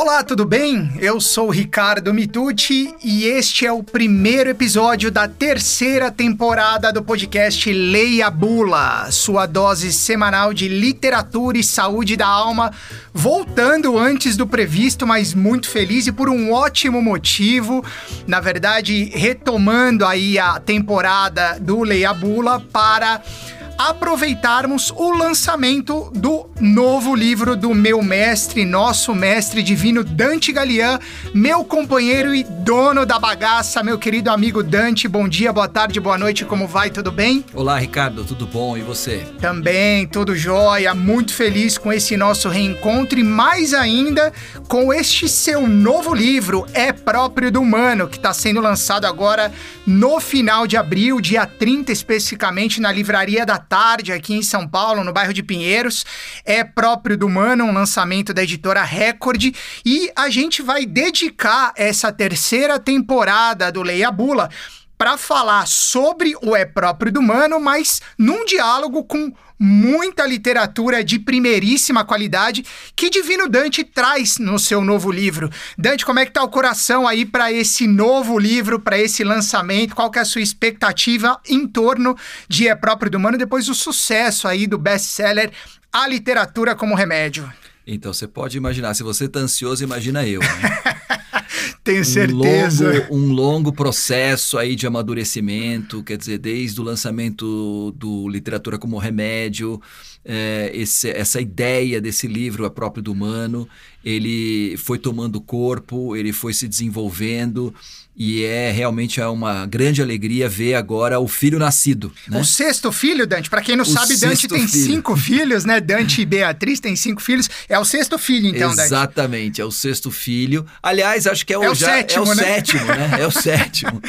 Olá, tudo bem? Eu sou Ricardo Mitucci e este é o primeiro episódio da terceira temporada do podcast Leia Bula, sua dose semanal de literatura e saúde da alma, voltando antes do previsto, mas muito feliz e por um ótimo motivo. Na verdade, retomando aí a temporada do Leia Bula para aproveitarmos o lançamento do novo livro do meu mestre, nosso mestre divino Dante Galian, meu companheiro e dono da bagaça, meu querido amigo Dante. Bom dia, boa tarde, boa noite, como vai? Tudo bem? Olá, Ricardo, tudo bom? E você? Também, tudo jóia. Muito feliz com esse nosso reencontro e mais ainda com este seu novo livro, É Próprio do Humano, que está sendo lançado agora no final de abril, dia 30 especificamente, na Livraria da tarde aqui em São Paulo, no bairro de Pinheiros. É próprio do Mano, um lançamento da editora Record. E a gente vai dedicar essa terceira temporada do Leia Bula para falar sobre o é próprio do Mano, mas num diálogo com muita literatura de primeiríssima qualidade que Divino Dante traz no seu novo livro. Dante, como é que tá o coração aí para esse novo livro, para esse lançamento? Qual que é a sua expectativa em torno de É Próprio do Humano depois do sucesso aí do best-seller A Literatura como Remédio? Então, você pode imaginar, se você tá ansioso, imagina eu. Né? Tenho certeza. Um longo, um longo processo aí de amadurecimento, quer dizer, desde o lançamento do Literatura como Remédio, é, esse, essa ideia desse livro é próprio do humano, ele foi tomando corpo, ele foi se desenvolvendo e é realmente é uma grande alegria ver agora o filho nascido. Né? O sexto filho, Dante, para quem não o sabe, Dante tem filho. cinco filhos, né? Dante e Beatriz têm cinco filhos. É o sexto filho, então, Exatamente, Dante. Exatamente, é o sexto filho. Aliás, acho que é o, é o já, sétimo, é o né? sétimo, né? É o sétimo.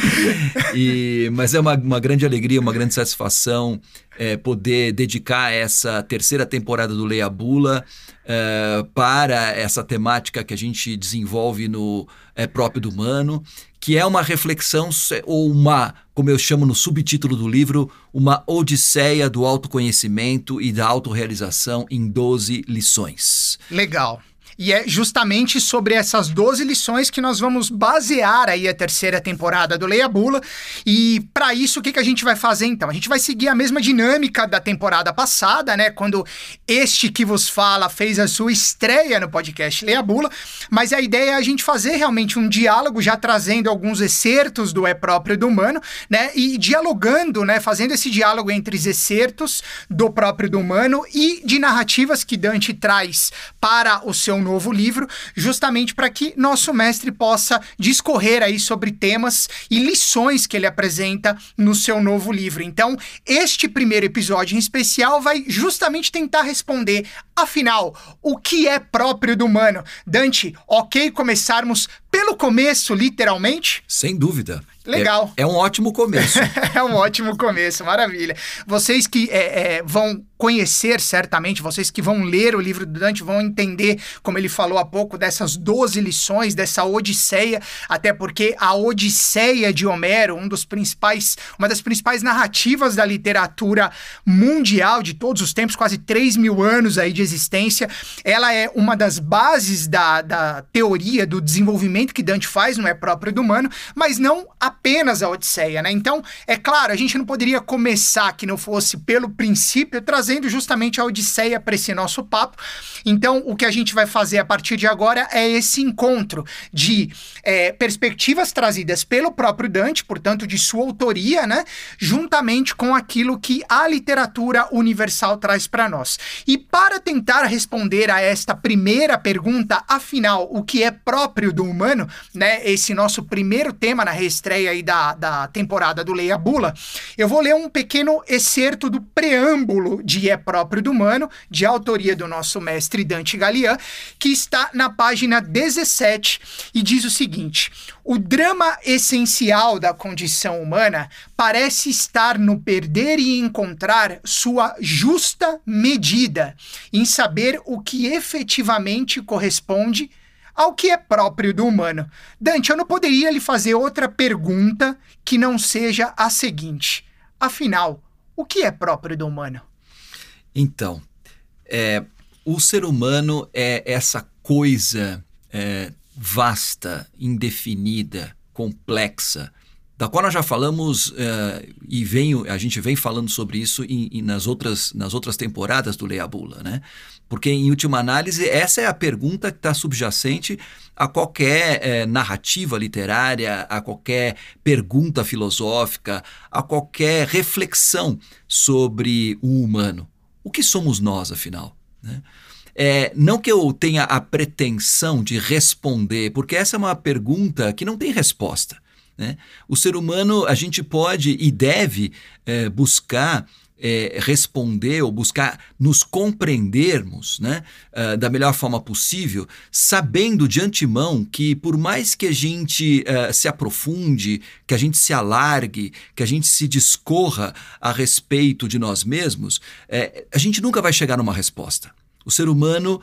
E, mas é uma, uma grande alegria, uma grande satisfação é, poder dedicar essa terceira temporada do Leia Bula é, para essa temática que a gente desenvolve no é, próprio do humano que é uma reflexão ou uma, como eu chamo no subtítulo do livro, uma odisseia do autoconhecimento e da autorrealização em 12 lições. Legal. E é justamente sobre essas 12 lições que nós vamos basear aí a terceira temporada do Leia Bula. E para isso, o que, que a gente vai fazer então? A gente vai seguir a mesma dinâmica da temporada passada, né? Quando este que vos fala fez a sua estreia no podcast Leia Bula. Mas a ideia é a gente fazer realmente um diálogo, já trazendo alguns excertos do É Próprio do Humano, né? E dialogando, né? Fazendo esse diálogo entre os excertos do próprio do humano e de narrativas que Dante traz para o seu novo livro, justamente para que nosso mestre possa discorrer aí sobre temas e lições que ele apresenta no seu novo livro. Então, este primeiro episódio em especial vai justamente tentar responder, afinal, o que é próprio do humano? Dante, ok começarmos pelo começo, literalmente? Sem dúvida. Legal. É, é um ótimo começo. é um ótimo começo, maravilha. Vocês que é, é, vão conhecer certamente, vocês que vão ler o livro do Dante vão entender, como ele falou há pouco, dessas 12 lições, dessa Odisseia, até porque a Odisseia de Homero, um dos principais, uma das principais narrativas da literatura mundial de todos os tempos, quase 3 mil anos aí de existência, ela é uma das bases da, da teoria do desenvolvimento que Dante faz, não é próprio do humano, mas não apenas a Odisseia, né? Então, é claro, a gente não poderia começar que não fosse pelo princípio trazer trazendo justamente a Odisseia para esse nosso papo. Então, o que a gente vai fazer a partir de agora é esse encontro de é, perspectivas trazidas pelo próprio Dante, portanto, de sua autoria, né? Juntamente com aquilo que a literatura universal traz para nós. E para tentar responder a esta primeira pergunta, afinal, o que é próprio do humano, né? Esse nosso primeiro tema na reestreia aí da, da temporada do Leia Bula, eu vou ler um pequeno excerto do preâmbulo de é próprio do humano, de autoria do nosso mestre Dante Galian, que está na página 17 e diz o seguinte: O drama essencial da condição humana parece estar no perder e encontrar sua justa medida, em saber o que efetivamente corresponde ao que é próprio do humano. Dante, eu não poderia lhe fazer outra pergunta que não seja a seguinte: afinal, o que é próprio do humano? Então, é, o ser humano é essa coisa é, vasta, indefinida, complexa, da qual nós já falamos uh, e venho, a gente vem falando sobre isso em, em, nas, outras, nas outras temporadas do Leia Bula, né? Porque, em última análise, essa é a pergunta que está subjacente a qualquer eh, narrativa literária, a qualquer pergunta filosófica, a qualquer reflexão sobre o humano. O que somos nós, afinal? Né? É, não que eu tenha a pretensão de responder, porque essa é uma pergunta que não tem resposta. Né? O ser humano, a gente pode e deve é, buscar é, responder ou buscar nos compreendermos né, uh, da melhor forma possível, sabendo de antemão que, por mais que a gente uh, se aprofunde, que a gente se alargue, que a gente se discorra a respeito de nós mesmos, uh, a gente nunca vai chegar numa resposta. O ser humano,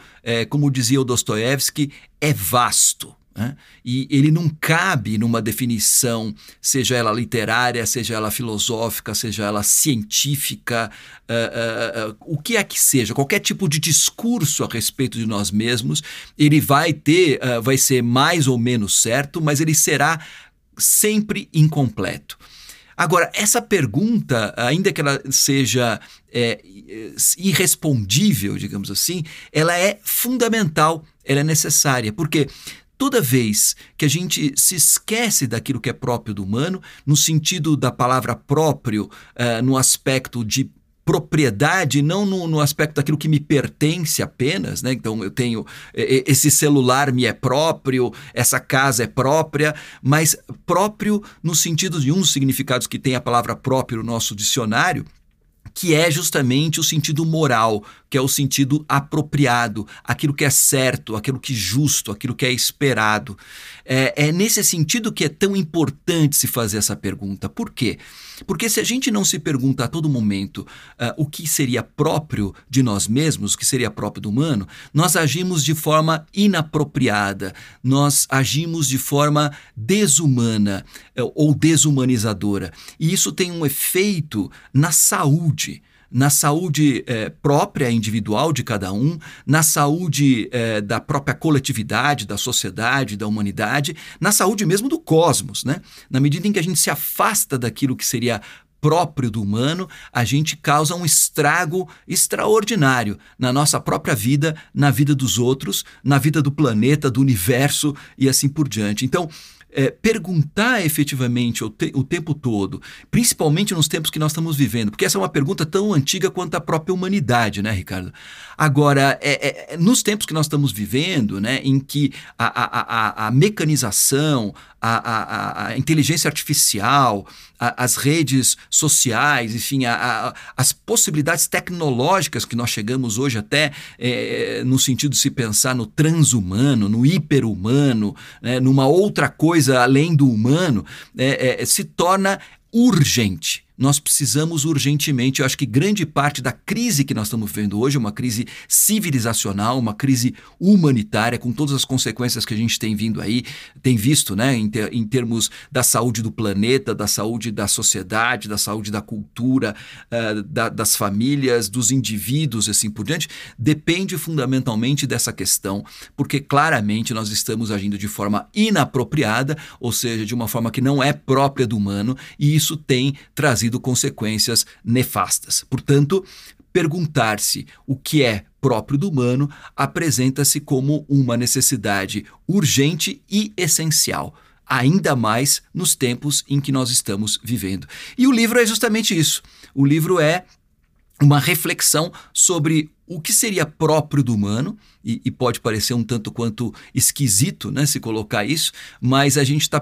como dizia o Dostoiévski, é vasto. Né? E ele não cabe numa definição, seja ela literária, seja ela filosófica, seja ela científica, uh, uh, uh, o que é que seja, qualquer tipo de discurso a respeito de nós mesmos, ele vai ter, vai ser mais ou menos certo, mas ele será sempre incompleto. Agora, essa pergunta, ainda que ela seja é, irrespondível, digamos assim, ela é fundamental, ela é necessária, porque Toda vez que a gente se esquece daquilo que é próprio do humano, no sentido da palavra próprio, uh, no aspecto de propriedade, não no, no, aspecto daquilo que me pertence apenas, né? Então eu tenho esse celular me é próprio, essa casa é própria, mas próprio no sentido de um dos significados que tem a palavra próprio no nosso dicionário, que é justamente o sentido moral, que é o sentido apropriado, aquilo que é certo, aquilo que é justo, aquilo que é esperado. É, é nesse sentido que é tão importante se fazer essa pergunta. Por quê? Porque se a gente não se pergunta a todo momento uh, o que seria próprio de nós mesmos, o que seria próprio do humano, nós agimos de forma inapropriada, nós agimos de forma desumana uh, ou desumanizadora. E isso tem um efeito na saúde na saúde eh, própria, individual de cada um, na saúde eh, da própria coletividade, da sociedade, da humanidade, na saúde mesmo do cosmos. Né? Na medida em que a gente se afasta daquilo que seria próprio do humano, a gente causa um estrago extraordinário na nossa própria vida, na vida dos outros, na vida do planeta, do universo e assim por diante. Então, é, perguntar efetivamente o, te, o, tempo todo, principalmente nos tempos que nós estamos vivendo, porque essa é uma pergunta tão antiga quanto a própria humanidade, né, Ricardo? Agora, é, é, nos tempos que nós estamos vivendo, né, em que a, a, a, a mecanização, a, a, inteligência artificial, as redes sociais, enfim, as possibilidades tecnológicas que nós chegamos hoje até é, no sentido de se pensar no transhumano, no hiperhumano, né, numa outra coisa além do humano, é, é, se torna urgente nós precisamos urgentemente. Eu acho que grande parte da crise que nós estamos vivendo hoje é uma crise civilizacional, uma crise humanitária, com todas as consequências que a gente tem vindo aí, tem visto, né, em, ter, em termos da saúde do planeta, da saúde da sociedade, da saúde da cultura, uh, da, das famílias, dos indivíduos e assim por diante, depende fundamentalmente dessa questão, porque claramente nós estamos agindo de forma inapropriada, ou seja, de uma forma que não é própria do humano, e isso tem trazido trazido consequências nefastas. Portanto, perguntar-se o que é próprio do humano apresenta-se como uma necessidade urgente e essencial ainda mais nos tempos em que nós estamos vivendo. E o livro é justamente isso. O livro é uma reflexão sobre o que seria próprio do humano, e, e, pode parecer um tanto quanto esquisito né, se colocar isso, mas a gente está.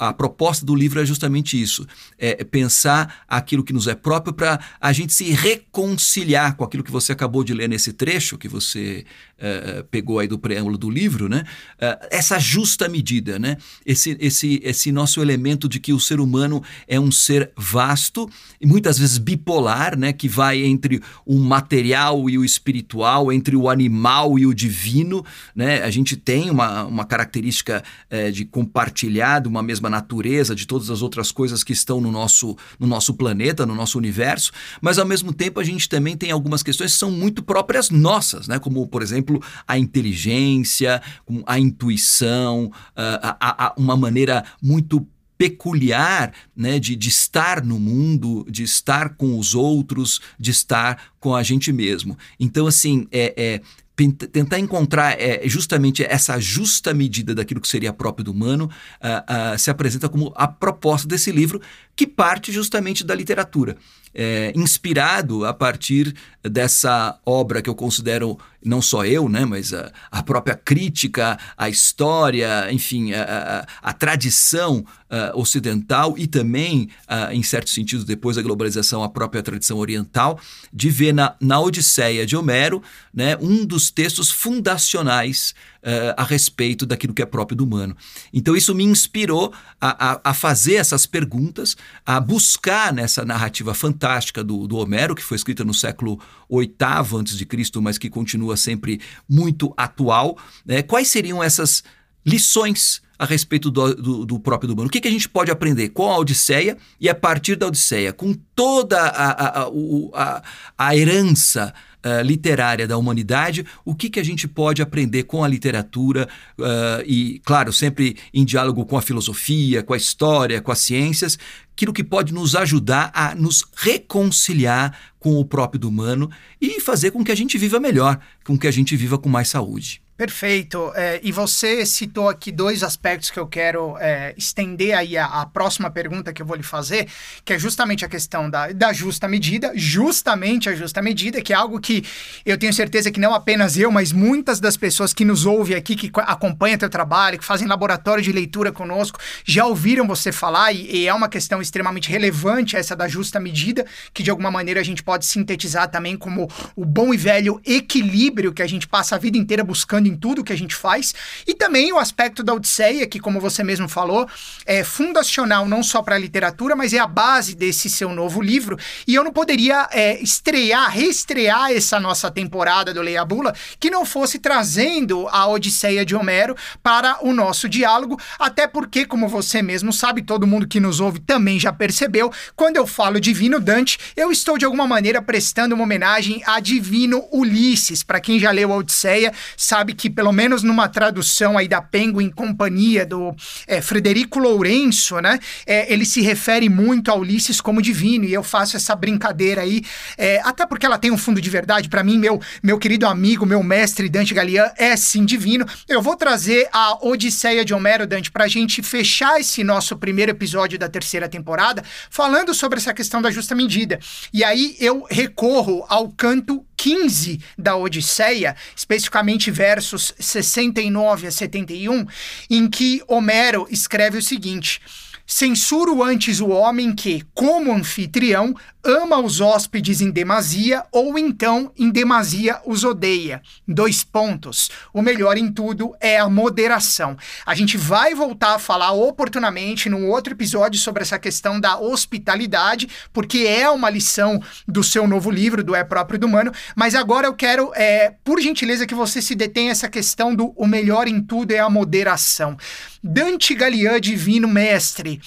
A proposta do livro é justamente isso: é pensar aquilo que nos é próprio para a gente se reconciliar com aquilo que você acabou de ler nesse trecho que você é, pegou aí do preâmbulo do livro, né? É, essa justa medida, né? Esse, esse, esse nosso elemento de que o ser humano é um ser vasto e muitas vezes bipolar, né? Que vai entre o material e o espiritual, entre o animal e o divino. Né? A gente tem uma, uma característica é, de compartilhar de uma mesma natureza de todas as outras coisas que estão no nosso, no nosso planeta, no nosso universo, mas ao mesmo tempo a gente também tem algumas questões que são muito próprias nossas, né? como, por exemplo, a inteligência, a intuição, a, a, a uma maneira muito peculiar né, de, de estar no mundo, de estar com os outros, de estar com a gente mesmo. Então, assim, é, é tentar encontrar é, justamente essa justa medida daquilo que seria próprio do humano uh, uh, se apresenta como a proposta desse livro, que parte justamente da literatura. É, inspirado a partir dessa obra que eu considero não só eu, né, mas a, a própria crítica, a história, enfim, a, a, a tradição uh, ocidental e também, uh, em certo sentido, depois da globalização, a própria tradição oriental, de ver na, na Odisseia de Homero né, um dos textos fundacionais uh, a respeito daquilo que é próprio do humano. Então, isso me inspirou a, a, a fazer essas perguntas, a buscar nessa narrativa fantástica do, do Homero, que foi escrita no século VIII a.C., mas que continua sempre muito atual, né, quais seriam essas lições a respeito do, do, do, próprio humano. O que, que a gente pode aprender com a Odisseia e a partir da Odisseia, com toda a, a, a, a, a herança uh, literária da humanidade, o que, que a gente pode aprender com a literatura uh, e, claro, sempre em diálogo com a filosofia, com a história, com as ciências, aquilo que pode nos ajudar a nos reconciliar com o próprio do humano e fazer com que a gente viva melhor, com que a gente viva com mais saúde. Perfeito. É, e você citou aqui dois aspectos que eu quero é, estender aí a, a, próxima pergunta que eu vou lhe fazer, que é justamente a questão da, da justa medida, justamente a justa medida, que é algo que eu tenho certeza que não apenas eu, mas muitas das pessoas que nos ouvem aqui, que acompanham teu trabalho, que fazem laboratório de leitura conosco, já ouviram você falar, e, e é uma questão extremamente relevante essa da justa medida, que de alguma maneira a gente pode sintetizar também como o bom e velho equilíbrio que a gente passa a vida inteira buscando em tudo que a gente faz. E também o aspecto da Odisseia, que, como você mesmo falou, é fundacional não só para a literatura, mas é a base desse seu novo livro. E eu não poderia é, estrear, reestrear essa nossa temporada do Leia Bula que não fosse trazendo a Odisseia de Homero para o nosso diálogo, até porque, como você mesmo sabe, todo mundo que nos ouve também já percebeu, quando eu falo Divino Dante, eu estou de alguma maneira prestando uma homenagem a Divino Ulisses. Para quem já leu a Odisseia, sabe que, pelo menos numa tradução aí da Penguin Companhia, do é, Frederico Lourenço, né? É, ele se refere muito a Ulisses como divino, e eu faço essa brincadeira aí, é, até porque ela tem um fundo de verdade. Para mim, meu, meu querido amigo, meu mestre Dante Galian é sim divino. Eu vou trazer a Odisseia de Homero, Dante, pra gente fechar esse nosso primeiro episódio da terceira temporada, falando sobre essa questão da justa medida. E aí eu recorro ao canto 15 da Odisseia, especificamente versos 69 a 71, em que Homero escreve o seguinte: Censuro antes o homem que, como anfitrião, ama os hóspedes em demasia ou então em demasia os odeia. Dois pontos. O melhor em tudo é a moderação. A gente vai voltar a falar oportunamente num outro episódio sobre essa questão da hospitalidade, porque é uma lição do seu novo livro, do É Próprio do Humano, mas agora eu quero, é, por gentileza, que você se detenha essa questão do o melhor em tudo é a moderação. Dante Galian, divino mestre,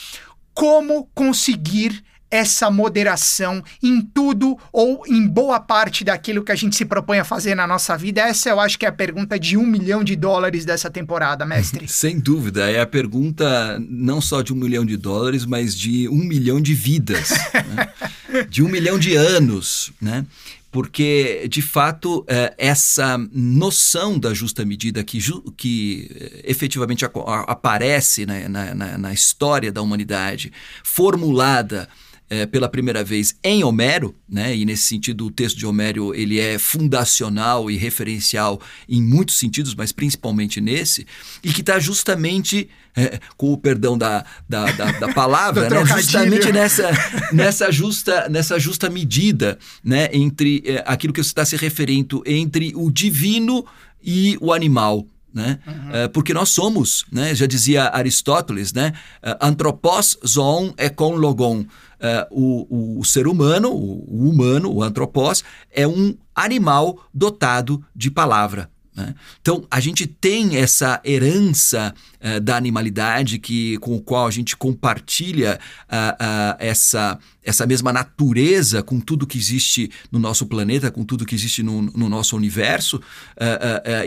como conseguir essa moderação em tudo ou em boa parte daquilo que a gente se propõe a fazer na nossa vida? Essa eu acho que é a pergunta de um milhão de dólares dessa temporada, mestre. Sem dúvida. É a pergunta não só de um milhão de dólares, mas de um milhão de vidas, né? de um milhão de anos, né? porque de fato é, essa noção da justa medida que, que é, efetivamente aparece na, na, na história da humanidade, formulada é, pela primeira vez em Homero, né? e nesse sentido o texto de Homero ele é fundacional e referencial em muitos sentidos, mas principalmente nesse, e que está justamente, é, com o perdão da, da, da, da palavra, né? justamente nessa, nessa, justa, nessa justa medida né? entre é, aquilo que você está se referindo entre o divino e o animal né? Uhum. Uh, porque nós somos, né? Já dizia Aristóteles, né? Uh, anthropos zoon econ logon. Uh, o, o, ser humano, o, o humano, o antropós, é um animal dotado de palavra. Né? Então, a gente tem essa herança uh, da animalidade que, com o qual a gente compartilha uh, uh, essa, essa mesma natureza com tudo que existe no nosso planeta, com tudo que existe no, no nosso universo,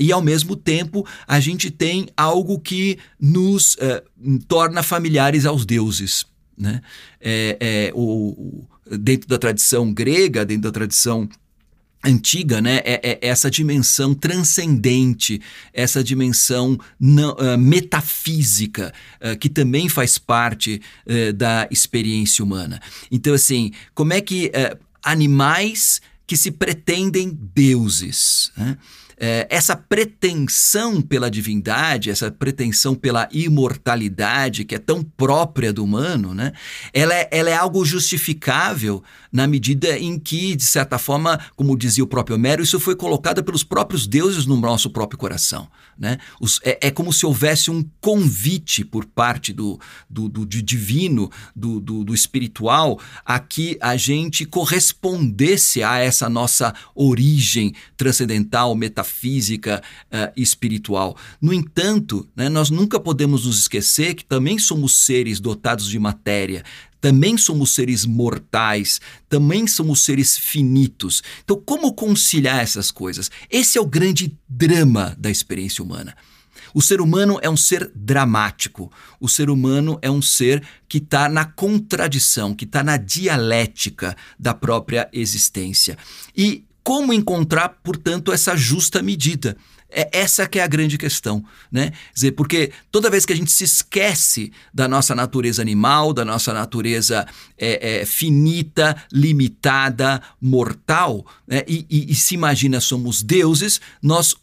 e ao mesmo tempo a gente tem algo que nos torna familiares aos deuses. Né? É, é, o, dentro da tradição grega, dentro da tradição antiga, né, é, é, essa dimensão transcendente, essa dimensão não, uh, metafísica, uh, que também faz parte uh, da experiência humana. Então, assim, como é que animais que se pretendem deuses, né? É, essa pretensão pela divindade, essa pretensão pela imortalidade, que é tão própria do humano, né? ela, é, ela é algo justificável na medida em que, de certa forma, como dizia o próprio Homero, isso foi colocado pelos próprios deuses no nosso próprio coração. Né? Os, é, é, como se houvesse um convite por parte do, do, do, do divino, do, do, do, espiritual, a que a gente correspondesse a essa nossa origem transcendental, metafísica uh, espiritual. No entanto, né, nós nunca podemos nos esquecer que também somos seres dotados de matéria, também somos seres mortais, também somos seres finitos. Então, como conciliar essas coisas? Esse é o grande drama da experiência humana. O ser humano é um ser dramático. O ser humano é um ser que está na contradição, que está na dialética da própria existência. E como encontrar, portanto, essa justa medida? É essa que é a grande questão, né? dizer, porque toda vez que a gente se esquece da nossa natureza animal, da nossa natureza é, é, finita, limitada, mortal, né? e, e, e se imagina somos deuses, nós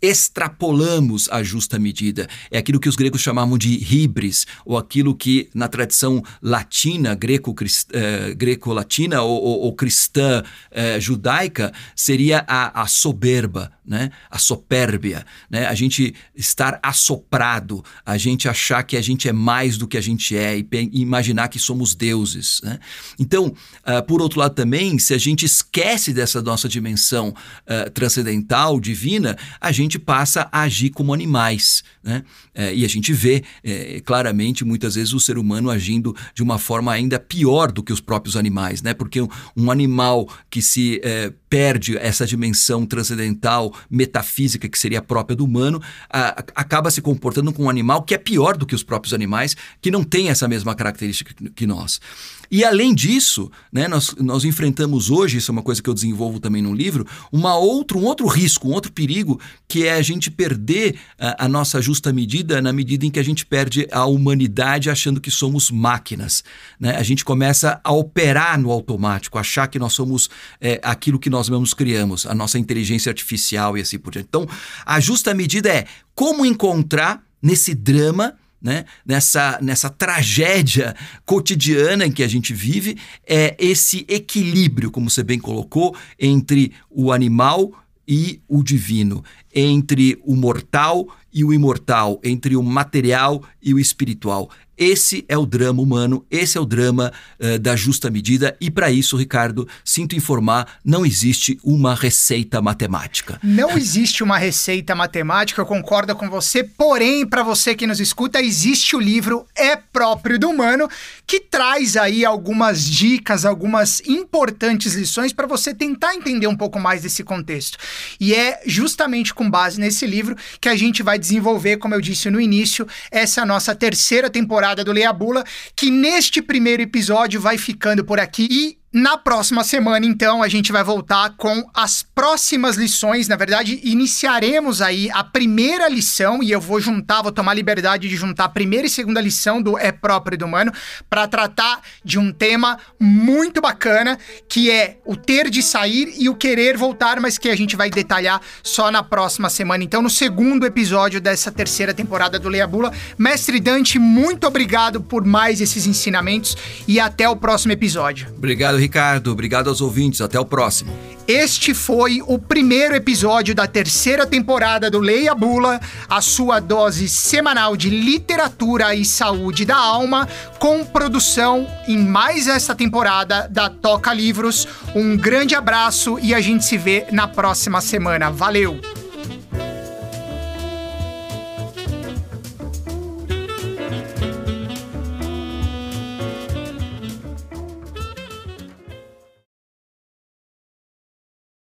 extrapolamos a justa medida. É aquilo que os gregos chamavam de hibris, ou aquilo que na tradição latina, greco-latina greco eh, ou, ou, ou, cristã eh, judaica, seria a, a soberba, né? a sopérbia, né? a gente estar assoprado, a gente achar que a gente é mais do que a gente é e, e imaginar que somos deuses. Né? Então, uh, por outro lado também, se a gente esquece dessa nossa dimensão uh, transcendental, divina, a gente gente passa a agir como animais. Né? É, e a gente vê é, claramente, muitas vezes, o ser humano agindo de uma forma ainda pior do que os próprios animais. Né? Porque um, um animal que se é, perde essa dimensão transcendental, metafísica, que seria própria do humano, a, acaba se comportando com um animal que é pior do que os próprios animais, que não tem essa mesma característica que nós. E além disso, né, nós, nós enfrentamos hoje, isso é uma coisa que eu desenvolvo também no livro, uma um outro risco, um outro perigo, que é a gente perder a, a nossa justa medida na medida em que a gente perde a humanidade achando que somos máquinas. Né? A gente começa a operar no automático, achar que nós somos é, aquilo que nós mesmos criamos, a nossa inteligência artificial e assim por diante. Então, a justa medida é como encontrar nesse drama né? nessa, nessa tragédia cotidiana em que a gente vive, é esse equilíbrio, como você bem colocou, entre o animal e o divino, entre o mortal e o imortal, entre o material e o espiritual. Esse é o drama humano, esse é o drama uh, da justa medida, e para isso, Ricardo, sinto informar, não existe uma receita matemática. Não existe uma receita matemática, eu concordo com você, porém, para você que nos escuta, existe o livro É Próprio do Humano, que traz aí algumas dicas, algumas importantes lições para você tentar entender um pouco mais desse contexto. E é justamente com base nesse livro que a gente vai desenvolver, como eu disse no início, essa nossa terceira temporada temporada do Leia Bula, que neste primeiro episódio vai ficando por aqui. E na próxima semana, então, a gente vai voltar com as próximas lições. Na verdade, iniciaremos aí a primeira lição e eu vou juntar, vou tomar liberdade de juntar a primeira e segunda lição do É Próprio do Humano para tratar de um tema muito bacana que é o ter de sair e o querer voltar, mas que a gente vai detalhar só na próxima semana. Então, no segundo episódio dessa terceira temporada do Leia Bula. Mestre Dante, muito obrigado por mais esses ensinamentos e até o próximo episódio. Obrigado Ricardo. Obrigado aos ouvintes. Até o próximo. Este foi o primeiro episódio da terceira temporada do Leia Bula, a sua dose semanal de literatura e saúde da alma, com produção em mais esta temporada da Toca Livros. Um grande abraço e a gente se vê na próxima semana. Valeu!